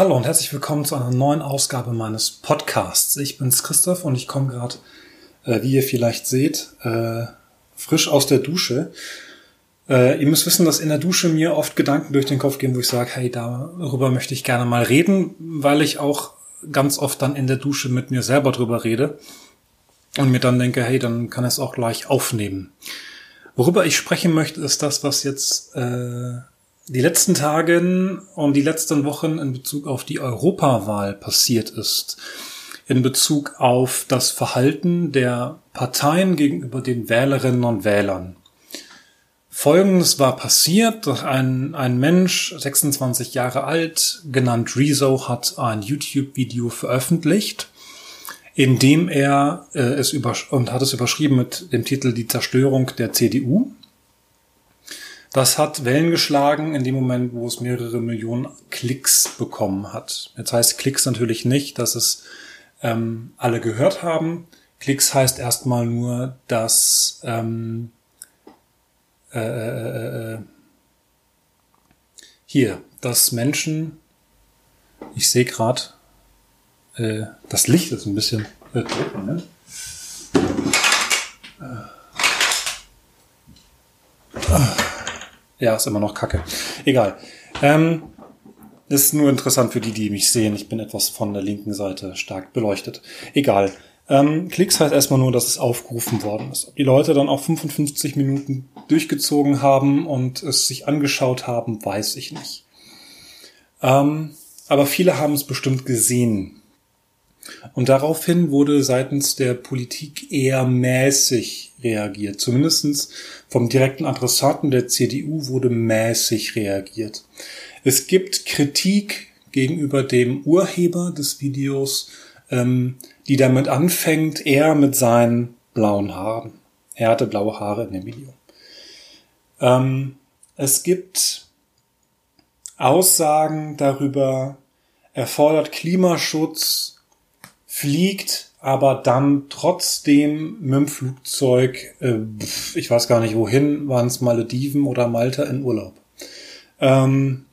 Hallo und herzlich willkommen zu einer neuen Ausgabe meines Podcasts. Ich bin's Christoph und ich komme gerade, äh, wie ihr vielleicht seht, äh, frisch aus der Dusche. Äh, ihr müsst wissen, dass in der Dusche mir oft Gedanken durch den Kopf gehen, wo ich sage, hey, darüber möchte ich gerne mal reden, weil ich auch ganz oft dann in der Dusche mit mir selber drüber rede und mir dann denke, hey, dann kann es auch gleich aufnehmen. Worüber ich sprechen möchte, ist das, was jetzt äh, die letzten Tagen und die letzten Wochen in Bezug auf die Europawahl passiert ist. In Bezug auf das Verhalten der Parteien gegenüber den Wählerinnen und Wählern. Folgendes war passiert. Ein, ein Mensch, 26 Jahre alt, genannt Rezo, hat ein YouTube-Video veröffentlicht, in dem er äh, es über und hat es überschrieben mit dem Titel Die Zerstörung der CDU. Das hat Wellen geschlagen in dem Moment, wo es mehrere Millionen Klicks bekommen hat. Jetzt heißt Klicks natürlich nicht, dass es ähm, alle gehört haben. Klicks heißt erstmal nur, dass ähm, äh, äh, äh, hier, dass Menschen, ich sehe gerade, äh, das Licht ist ein bisschen äh, ne? Ja, ist immer noch kacke. Egal. Ähm, ist nur interessant für die, die mich sehen. Ich bin etwas von der linken Seite stark beleuchtet. Egal. Ähm, Klicks heißt erstmal nur, dass es aufgerufen worden ist. Ob die Leute dann auch 55 Minuten durchgezogen haben und es sich angeschaut haben, weiß ich nicht. Ähm, aber viele haben es bestimmt gesehen. Und daraufhin wurde seitens der Politik eher mäßig reagiert. Zumindestens vom direkten Adressaten der CDU wurde mäßig reagiert. Es gibt Kritik gegenüber dem Urheber des Videos, ähm, die damit anfängt, er mit seinen blauen Haaren. Er hatte blaue Haare in dem Video. Ähm, es gibt Aussagen darüber, er fordert Klimaschutz, fliegt aber dann trotzdem mit dem Flugzeug, äh, ich weiß gar nicht wohin, waren es Malediven oder Malta in Urlaub. Ähm,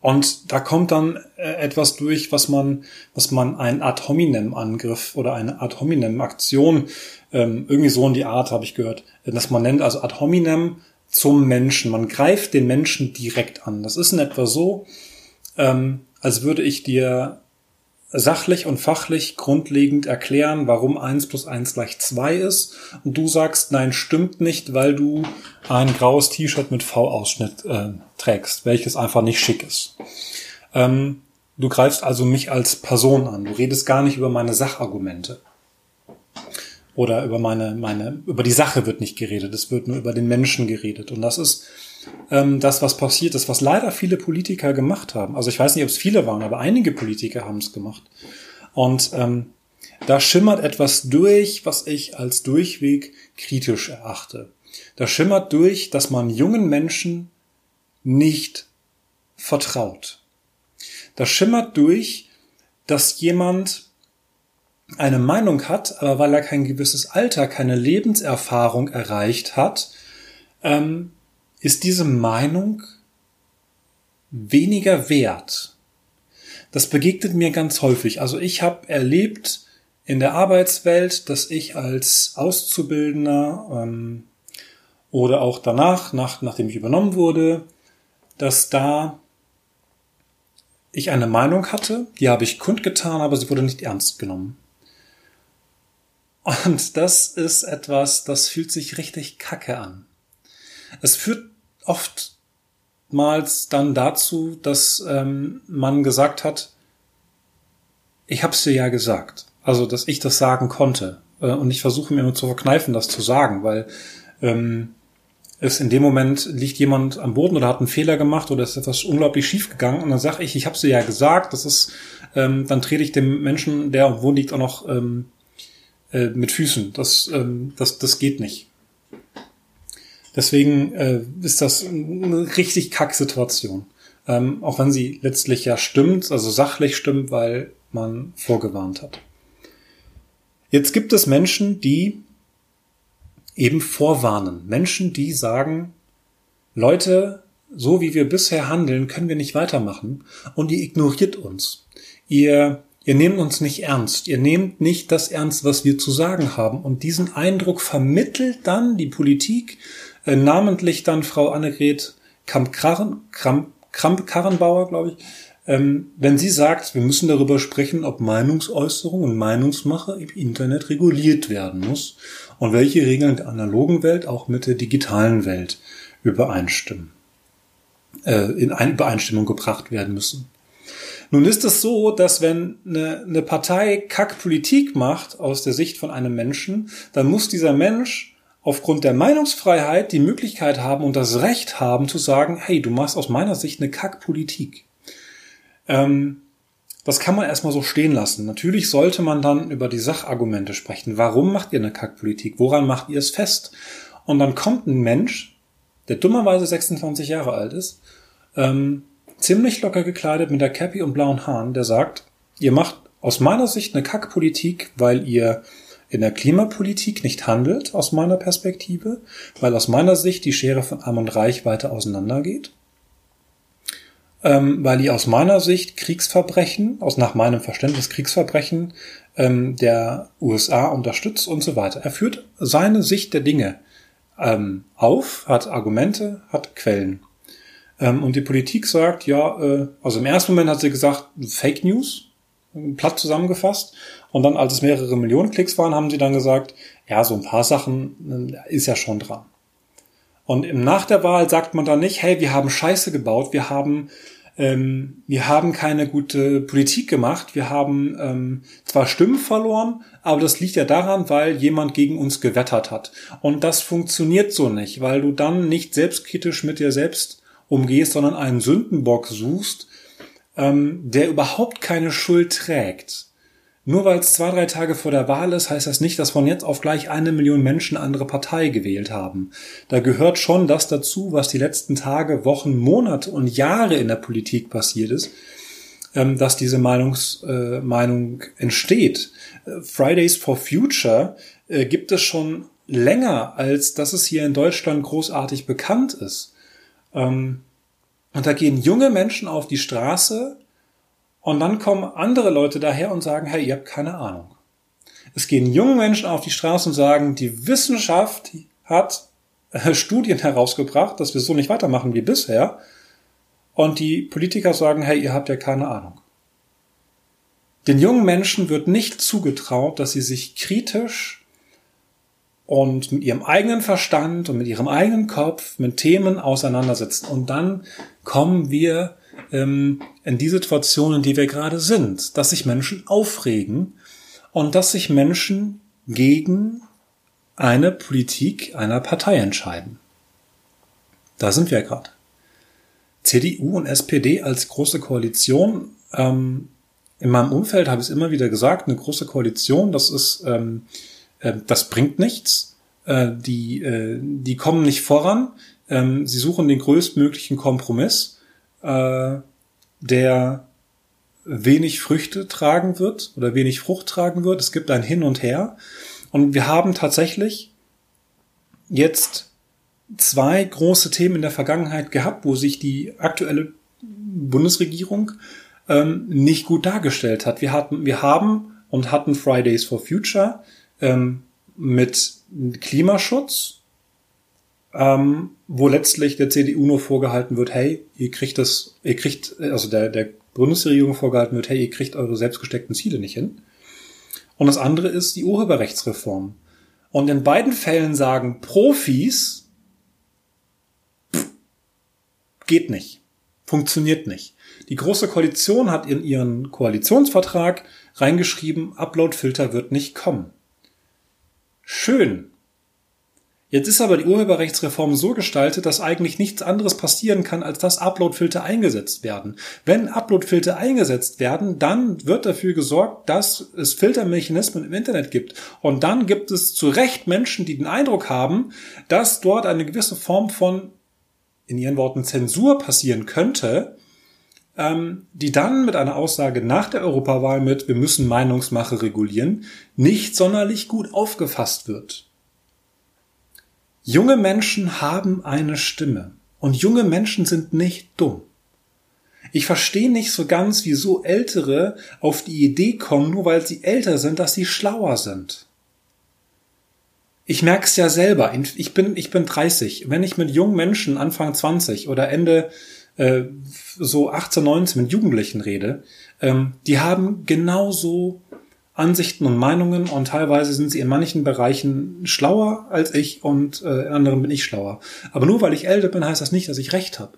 und da kommt dann äh, etwas durch, was man, was man ein Ad hominem Angriff oder eine Ad hominem Aktion, ähm, irgendwie so in die Art habe ich gehört, dass man nennt, also Ad hominem zum Menschen. Man greift den Menschen direkt an. Das ist in etwa so, ähm, als würde ich dir sachlich und fachlich grundlegend erklären, warum eins plus eins gleich zwei ist. Und du sagst, nein, stimmt nicht, weil du ein graues T-Shirt mit V-Ausschnitt äh, trägst, welches einfach nicht schick ist. Ähm, du greifst also mich als Person an. Du redest gar nicht über meine Sachargumente. Oder über meine, meine, über die Sache wird nicht geredet. Es wird nur über den Menschen geredet. Und das ist ähm, das, was passiert ist, was leider viele Politiker gemacht haben. Also ich weiß nicht, ob es viele waren, aber einige Politiker haben es gemacht. Und ähm, da schimmert etwas durch, was ich als Durchweg kritisch erachte. Da schimmert durch, dass man jungen Menschen nicht vertraut. Da schimmert durch, dass jemand eine Meinung hat, aber weil er kein gewisses Alter, keine Lebenserfahrung erreicht hat, ähm, ist diese Meinung weniger wert. Das begegnet mir ganz häufig. Also ich habe erlebt in der Arbeitswelt, dass ich als Auszubildender ähm, oder auch danach, nach, nachdem ich übernommen wurde, dass da ich eine Meinung hatte, die habe ich kundgetan, aber sie wurde nicht ernst genommen. Und das ist etwas, das fühlt sich richtig kacke an. Es führt oftmals dann dazu, dass ähm, man gesagt hat, ich habe es dir ja gesagt. Also, dass ich das sagen konnte. Äh, und ich versuche mir nur zu verkneifen, das zu sagen, weil ähm, es in dem Moment liegt jemand am Boden oder hat einen Fehler gemacht oder ist etwas unglaublich schief gegangen und dann sage ich, ich habe dir ja gesagt, das ist, ähm, dann trete ich dem Menschen, der am Boden liegt, auch noch ähm, äh, mit Füßen. Das, ähm, das, das geht nicht. Deswegen äh, ist das eine richtig kack Situation. Ähm, auch wenn sie letztlich ja stimmt, also sachlich stimmt, weil man vorgewarnt hat. Jetzt gibt es Menschen, die eben vorwarnen. Menschen, die sagen, Leute, so wie wir bisher handeln, können wir nicht weitermachen und ihr ignoriert uns. Ihr, ihr nehmt uns nicht ernst. Ihr nehmt nicht das ernst, was wir zu sagen haben. Und diesen Eindruck vermittelt dann die Politik, äh, namentlich dann Frau Annegret Kramp-Karrenbauer, glaube ich, ähm, wenn sie sagt, wir müssen darüber sprechen, ob Meinungsäußerung und Meinungsmache im Internet reguliert werden muss und welche Regeln der analogen Welt auch mit der digitalen Welt übereinstimmen, äh, in eine Übereinstimmung gebracht werden müssen. Nun ist es so, dass wenn eine, eine Partei Kackpolitik macht aus der Sicht von einem Menschen, dann muss dieser Mensch aufgrund der Meinungsfreiheit die Möglichkeit haben und das Recht haben zu sagen, hey, du machst aus meiner Sicht eine Kackpolitik. Ähm, das kann man erstmal so stehen lassen. Natürlich sollte man dann über die Sachargumente sprechen. Warum macht ihr eine Kackpolitik? Woran macht ihr es fest? Und dann kommt ein Mensch, der dummerweise 26 Jahre alt ist, ähm, ziemlich locker gekleidet mit der Cappy und blauen Haaren, der sagt, ihr macht aus meiner Sicht eine Kackpolitik, weil ihr in der Klimapolitik nicht handelt, aus meiner Perspektive, weil aus meiner Sicht die Schere von Arm und Reich weiter auseinandergeht ähm, weil ihr aus meiner Sicht Kriegsverbrechen, aus nach meinem Verständnis Kriegsverbrechen ähm, der USA unterstützt und so weiter. Er führt seine Sicht der Dinge ähm, auf, hat Argumente, hat Quellen. Ähm, und die Politik sagt, ja, äh, also im ersten Moment hat sie gesagt, Fake News, platt zusammengefasst. Und dann, als es mehrere Millionen Klicks waren, haben sie dann gesagt, ja, so ein paar Sachen äh, ist ja schon dran. Und nach der Wahl sagt man dann nicht, hey, wir haben Scheiße gebaut, wir haben ähm, wir haben keine gute Politik gemacht. Wir haben ähm, zwar Stimmen verloren, aber das liegt ja daran, weil jemand gegen uns gewettert hat. Und das funktioniert so nicht, weil du dann nicht selbstkritisch mit dir selbst umgehst, sondern einen Sündenbock suchst, ähm, der überhaupt keine Schuld trägt. Nur weil es zwei, drei Tage vor der Wahl ist, heißt das nicht, dass von jetzt auf gleich eine Million Menschen andere Partei gewählt haben. Da gehört schon das dazu, was die letzten Tage, Wochen, Monate und Jahre in der Politik passiert ist, ähm, dass diese Meinungs, äh, Meinung entsteht. Fridays for Future äh, gibt es schon länger, als dass es hier in Deutschland großartig bekannt ist. Ähm, und da gehen junge Menschen auf die Straße, und dann kommen andere Leute daher und sagen, hey, ihr habt keine Ahnung. Es gehen junge Menschen auf die Straße und sagen, die Wissenschaft hat äh, Studien herausgebracht, dass wir so nicht weitermachen wie bisher. Und die Politiker sagen, hey, ihr habt ja keine Ahnung. Den jungen Menschen wird nicht zugetraut, dass sie sich kritisch und mit ihrem eigenen Verstand und mit ihrem eigenen Kopf mit Themen auseinandersetzen. Und dann kommen wir ähm, in die Situation, in die wir gerade sind, dass sich Menschen aufregen und dass sich Menschen gegen eine Politik einer Partei entscheiden. Da sind wir gerade. CDU und SPD als große Koalition. Ähm, in meinem Umfeld habe ich es immer wieder gesagt, eine große Koalition, das ist, ähm, äh, das bringt nichts. Äh, die, äh, die kommen nicht voran. Ähm, sie suchen den größtmöglichen Kompromiss äh, der wenig Früchte tragen wird oder wenig Frucht tragen wird. Es gibt ein Hin und Her. Und wir haben tatsächlich jetzt zwei große Themen in der Vergangenheit gehabt, wo sich die aktuelle Bundesregierung ähm, nicht gut dargestellt hat. Wir hatten, wir haben und hatten Fridays for Future ähm, mit Klimaschutz ähm, wo letztlich der CDU nur vorgehalten wird, hey, ihr kriegt das, ihr kriegt, also der, der Bundesregierung vorgehalten wird, hey, ihr kriegt eure selbstgesteckten Ziele nicht hin. Und das andere ist die Urheberrechtsreform. Und in beiden Fällen sagen Profis, pff, geht nicht, funktioniert nicht. Die Große Koalition hat in ihren Koalitionsvertrag reingeschrieben, Uploadfilter wird nicht kommen. Schön, Jetzt ist aber die Urheberrechtsreform so gestaltet, dass eigentlich nichts anderes passieren kann, als dass Uploadfilter eingesetzt werden. Wenn Uploadfilter eingesetzt werden, dann wird dafür gesorgt, dass es Filtermechanismen im Internet gibt. Und dann gibt es zu Recht Menschen, die den Eindruck haben, dass dort eine gewisse Form von, in ihren Worten, Zensur passieren könnte, ähm, die dann mit einer Aussage nach der Europawahl mit, wir müssen Meinungsmache regulieren, nicht sonderlich gut aufgefasst wird. Junge Menschen haben eine Stimme. Und junge Menschen sind nicht dumm. Ich verstehe nicht so ganz, wieso Ältere auf die Idee kommen, nur weil sie älter sind, dass sie schlauer sind. Ich merke es ja selber. Ich bin, ich bin 30. Wenn ich mit jungen Menschen Anfang 20 oder Ende äh, so 18, 19 mit Jugendlichen rede, ähm, die haben genauso Ansichten und Meinungen und teilweise sind sie in manchen Bereichen schlauer als ich und äh, in anderen bin ich schlauer. Aber nur weil ich älter bin, heißt das nicht, dass ich recht habe.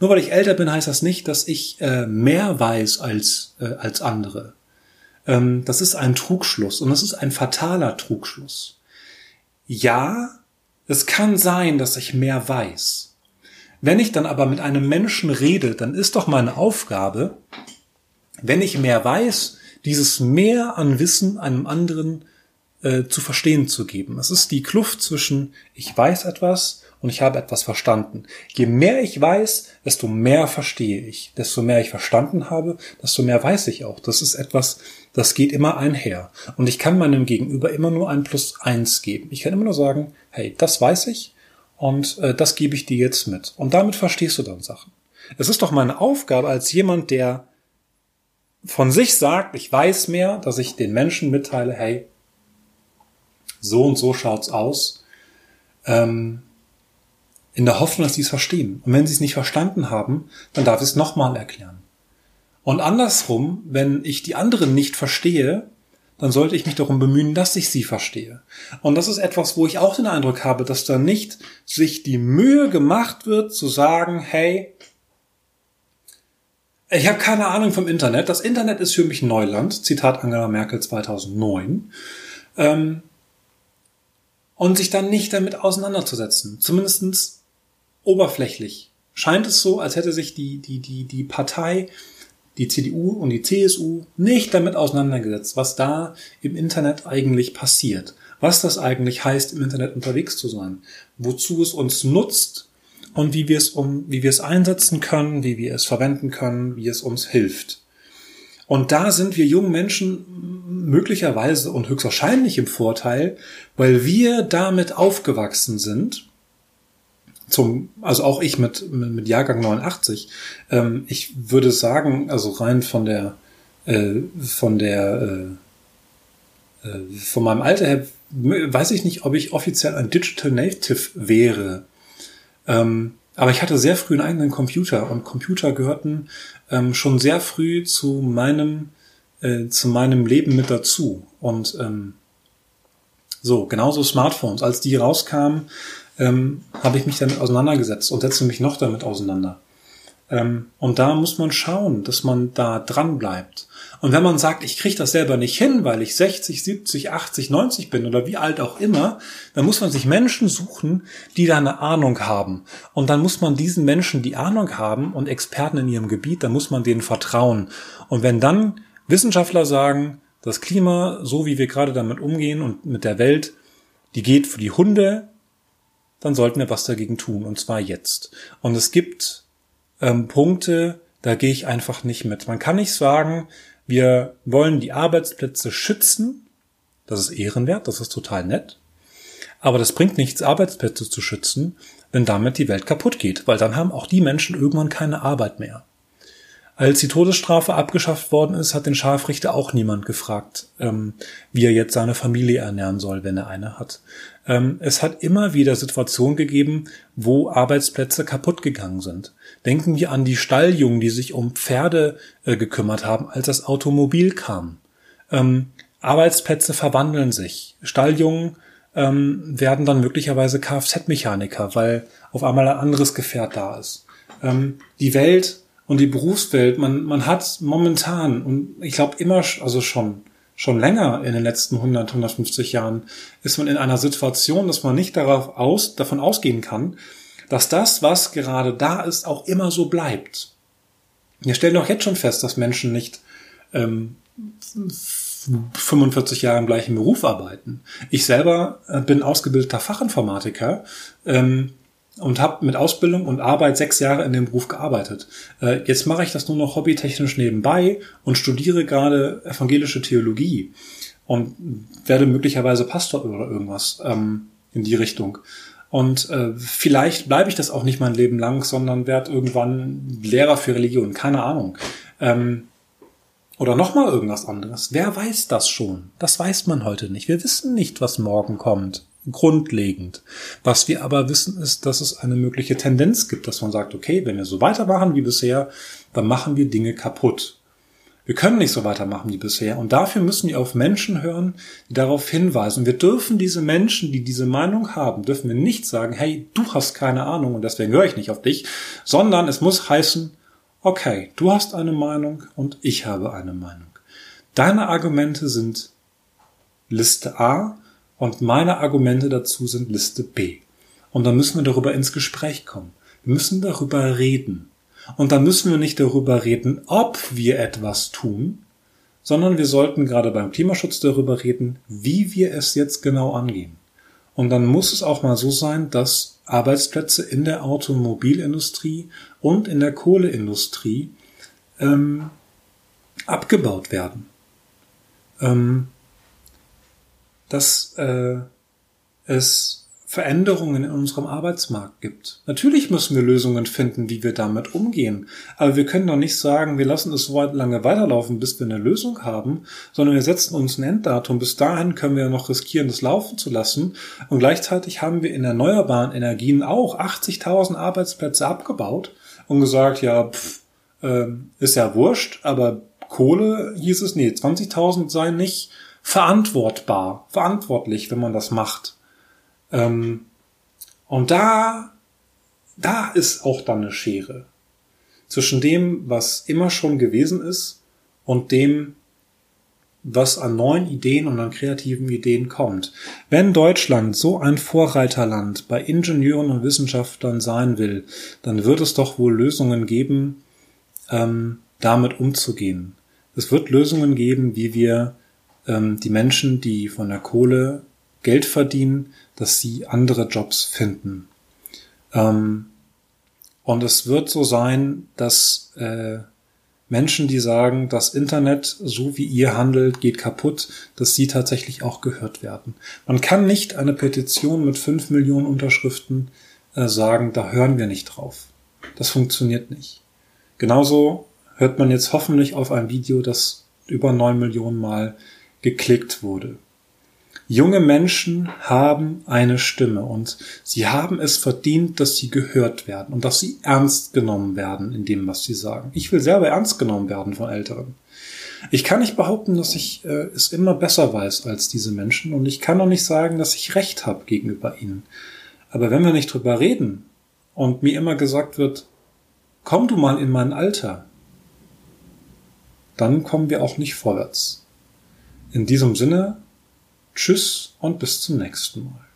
Nur weil ich älter bin, heißt das nicht, dass ich äh, mehr weiß als, äh, als andere. Ähm, das ist ein Trugschluss und das ist ein fataler Trugschluss. Ja, es kann sein, dass ich mehr weiß. Wenn ich dann aber mit einem Menschen rede, dann ist doch meine Aufgabe, wenn ich mehr weiß, dieses Mehr an Wissen einem anderen äh, zu verstehen zu geben. Es ist die Kluft zwischen ich weiß etwas und ich habe etwas verstanden. Je mehr ich weiß, desto mehr verstehe ich. Desto mehr ich verstanden habe, desto mehr weiß ich auch. Das ist etwas, das geht immer einher. Und ich kann meinem Gegenüber immer nur ein Plus eins geben. Ich kann immer nur sagen, hey, das weiß ich und äh, das gebe ich dir jetzt mit. Und damit verstehst du dann Sachen. Es ist doch meine Aufgabe als jemand, der von sich sagt, ich weiß mehr, dass ich den Menschen mitteile, hey, so und so schaut's aus. Ähm, in der Hoffnung, dass sie es verstehen. Und wenn sie es nicht verstanden haben, dann darf ich es nochmal erklären. Und andersrum, wenn ich die anderen nicht verstehe, dann sollte ich mich darum bemühen, dass ich sie verstehe. Und das ist etwas, wo ich auch den Eindruck habe, dass da nicht sich die Mühe gemacht wird zu sagen, hey, ich habe keine Ahnung vom Internet. Das Internet ist für mich Neuland. Zitat Angela Merkel 2009. Ähm, und sich dann nicht damit auseinanderzusetzen. Zumindestens oberflächlich scheint es so, als hätte sich die, die, die, die Partei, die CDU und die CSU nicht damit auseinandergesetzt, was da im Internet eigentlich passiert. Was das eigentlich heißt, im Internet unterwegs zu sein. Wozu es uns nutzt und wie wir es um, wie wir es einsetzen können, wie wir es verwenden können, wie es uns hilft. Und da sind wir jungen Menschen möglicherweise und höchstwahrscheinlich im Vorteil, weil wir damit aufgewachsen sind zum, also auch ich mit, mit Jahrgang 89, ähm, ich würde sagen, also rein von der, äh, von der, äh, äh, von meinem Alter her, weiß ich nicht, ob ich offiziell ein Digital Native wäre. Ähm, aber ich hatte sehr früh einen eigenen Computer und Computer gehörten ähm, schon sehr früh zu meinem, äh, zu meinem Leben mit dazu. Und ähm, so, genauso Smartphones. Als die rauskamen, ähm, habe ich mich damit auseinandergesetzt und setze mich noch damit auseinander. Ähm, und da muss man schauen, dass man da dran bleibt. Und wenn man sagt, ich kriege das selber nicht hin, weil ich 60, 70, 80, 90 bin oder wie alt auch immer, dann muss man sich Menschen suchen, die da eine Ahnung haben. Und dann muss man diesen Menschen, die Ahnung haben und Experten in ihrem Gebiet, dann muss man denen vertrauen. Und wenn dann Wissenschaftler sagen, das Klima, so wie wir gerade damit umgehen und mit der Welt, die geht für die Hunde, dann sollten wir was dagegen tun, und zwar jetzt. Und es gibt ähm, Punkte, da gehe ich einfach nicht mit. Man kann nicht sagen, wir wollen die Arbeitsplätze schützen. Das ist ehrenwert, das ist total nett. Aber das bringt nichts, Arbeitsplätze zu schützen, wenn damit die Welt kaputt geht, weil dann haben auch die Menschen irgendwann keine Arbeit mehr. Als die Todesstrafe abgeschafft worden ist, hat den Scharfrichter auch niemand gefragt, ähm, wie er jetzt seine Familie ernähren soll, wenn er eine hat. Ähm, es hat immer wieder Situationen gegeben, wo Arbeitsplätze kaputt gegangen sind. Denken wir an die Stalljungen, die sich um Pferde äh, gekümmert haben, als das Automobil kam. Ähm, Arbeitsplätze verwandeln sich. Stalljungen ähm, werden dann möglicherweise Kfz-Mechaniker, weil auf einmal ein anderes Gefährt da ist. Ähm, die Welt und die Berufswelt, man, man hat momentan und ich glaube immer, also schon, schon länger in den letzten 100, 150 Jahren, ist man in einer Situation, dass man nicht darauf aus, davon ausgehen kann, dass das, was gerade da ist, auch immer so bleibt. Wir stellen doch jetzt schon fest, dass Menschen nicht ähm, 45 Jahre im gleichen Beruf arbeiten. Ich selber äh, bin ausgebildeter Fachinformatiker. Ähm, und habe mit Ausbildung und Arbeit sechs Jahre in dem Beruf gearbeitet. Äh, jetzt mache ich das nur noch hobbytechnisch nebenbei und studiere gerade evangelische Theologie und werde möglicherweise Pastor oder irgendwas ähm, in die Richtung. Und äh, vielleicht bleibe ich das auch nicht mein Leben lang, sondern werde irgendwann Lehrer für Religion. Keine Ahnung. Ähm, oder nochmal irgendwas anderes. Wer weiß das schon? Das weiß man heute nicht. Wir wissen nicht, was morgen kommt. Grundlegend. Was wir aber wissen, ist, dass es eine mögliche Tendenz gibt, dass man sagt, okay, wenn wir so weitermachen wie bisher, dann machen wir Dinge kaputt. Wir können nicht so weitermachen wie bisher. Und dafür müssen wir auf Menschen hören, die darauf hinweisen. Wir dürfen diese Menschen, die diese Meinung haben, dürfen wir nicht sagen, hey, du hast keine Ahnung und deswegen höre ich nicht auf dich, sondern es muss heißen, okay, du hast eine Meinung und ich habe eine Meinung. Deine Argumente sind Liste A und meine Argumente dazu sind Liste B. Und dann müssen wir darüber ins Gespräch kommen. Wir müssen darüber reden. Und dann müssen wir nicht darüber reden, ob wir etwas tun, sondern wir sollten gerade beim Klimaschutz darüber reden, wie wir es jetzt genau angehen. Und dann muss es auch mal so sein, dass Arbeitsplätze in der Automobilindustrie und in der Kohleindustrie ähm, abgebaut werden. Ähm, dass äh, es Veränderungen in unserem Arbeitsmarkt gibt. Natürlich müssen wir Lösungen finden, wie wir damit umgehen. Aber wir können doch nicht sagen, wir lassen es so lange weiterlaufen, bis wir eine Lösung haben, sondern wir setzen uns ein Enddatum. Bis dahin können wir noch riskieren, das laufen zu lassen. Und gleichzeitig haben wir in erneuerbaren Energien auch 80.000 Arbeitsplätze abgebaut und gesagt, ja, pff, äh, ist ja wurscht, aber Kohle hieß es, nee, 20.000 seien nicht verantwortbar, verantwortlich, wenn man das macht. Ähm, und da, da ist auch dann eine Schere zwischen dem, was immer schon gewesen ist und dem, was an neuen Ideen und an kreativen Ideen kommt. Wenn Deutschland so ein Vorreiterland bei Ingenieuren und Wissenschaftlern sein will, dann wird es doch wohl Lösungen geben, ähm, damit umzugehen. Es wird Lösungen geben, wie wir ähm, die Menschen, die von der Kohle Geld verdienen, dass sie andere Jobs finden. Ähm, und es wird so sein, dass äh, Menschen, die sagen, das Internet, so wie ihr handelt, geht kaputt, dass sie tatsächlich auch gehört werden. Man kann nicht eine Petition mit fünf Millionen Unterschriften äh, sagen, da hören wir nicht drauf. Das funktioniert nicht. Genauso hört man jetzt hoffentlich auf ein Video, das über neun Millionen Mal geklickt wurde. Junge Menschen haben eine Stimme und sie haben es verdient, dass sie gehört werden und dass sie ernst genommen werden in dem, was sie sagen. Ich will selber ernst genommen werden von Älteren. Ich kann nicht behaupten, dass ich äh, es immer besser weiß als diese Menschen und ich kann auch nicht sagen, dass ich Recht habe gegenüber ihnen. Aber wenn wir nicht drüber reden und mir immer gesagt wird, komm du mal in mein Alter, dann kommen wir auch nicht vorwärts. In diesem Sinne Tschüss und bis zum nächsten Mal.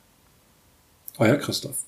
Euer Christoph.